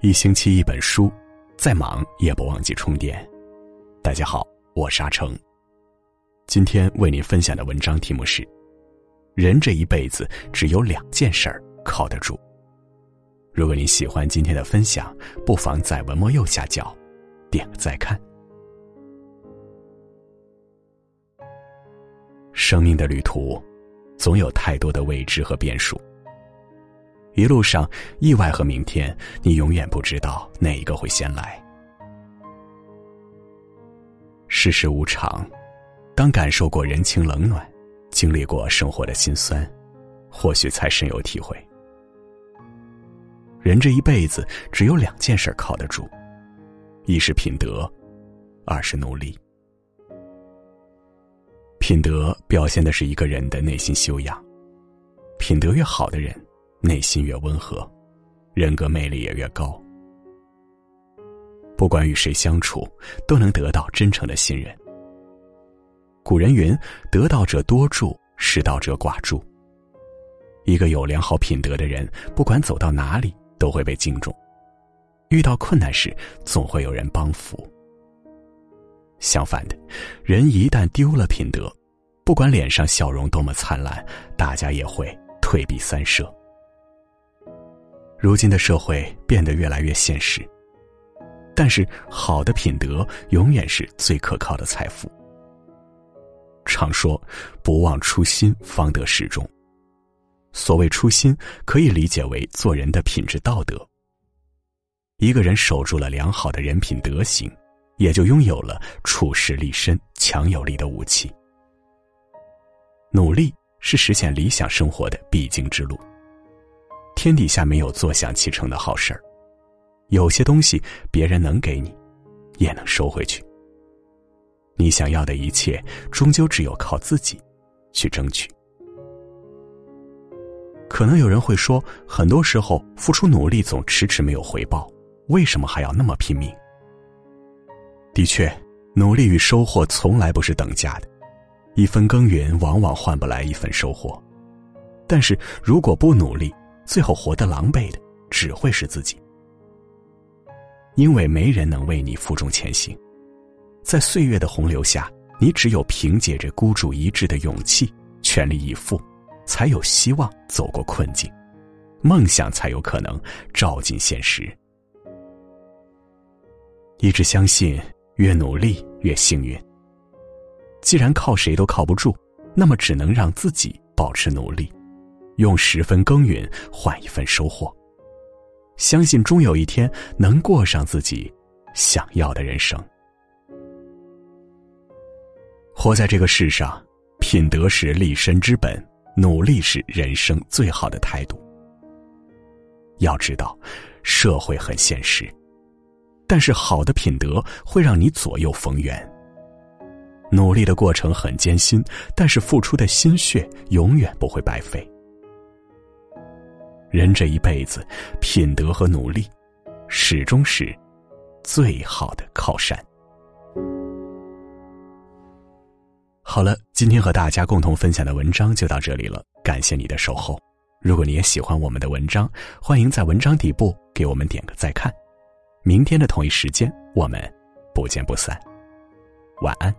一星期一本书，再忙也不忘记充电。大家好，我是阿成。今天为您分享的文章题目是：人这一辈子只有两件事儿靠得住。如果你喜欢今天的分享，不妨在文末右下角点个再看。生命的旅途，总有太多的未知和变数。一路上，意外和明天，你永远不知道哪一个会先来。世事无常，当感受过人情冷暖，经历过生活的辛酸，或许才深有体会。人这一辈子只有两件事靠得住，一是品德，二是努力。品德表现的是一个人的内心修养，品德越好的人。内心越温和，人格魅力也越高。不管与谁相处，都能得到真诚的信任。古人云：“得道者多助，失道者寡助。”一个有良好品德的人，不管走到哪里，都会被敬重。遇到困难时，总会有人帮扶。相反的，人一旦丢了品德，不管脸上笑容多么灿烂，大家也会退避三舍。如今的社会变得越来越现实，但是好的品德永远是最可靠的财富。常说“不忘初心，方得始终”。所谓初心，可以理解为做人的品质道德。一个人守住了良好的人品德行，也就拥有了处事立身、强有力的武器。努力是实现理想生活的必经之路。天底下没有坐享其成的好事儿，有些东西别人能给你，也能收回去。你想要的一切，终究只有靠自己去争取。可能有人会说，很多时候付出努力总迟迟没有回报，为什么还要那么拼命？的确，努力与收获从来不是等价的，一分耕耘往往换不来一分收获。但是如果不努力，最后活得狼狈的只会是自己，因为没人能为你负重前行，在岁月的洪流下，你只有凭借着孤注一掷的勇气，全力以赴，才有希望走过困境，梦想才有可能照进现实。一直相信，越努力越幸运。既然靠谁都靠不住，那么只能让自己保持努力。用十分耕耘换一份收获，相信终有一天能过上自己想要的人生。活在这个世上，品德是立身之本，努力是人生最好的态度。要知道，社会很现实，但是好的品德会让你左右逢源。努力的过程很艰辛，但是付出的心血永远不会白费。人这一辈子，品德和努力，始终是最好的靠山。好了，今天和大家共同分享的文章就到这里了，感谢你的守候。如果你也喜欢我们的文章，欢迎在文章底部给我们点个再看。明天的同一时间，我们不见不散。晚安。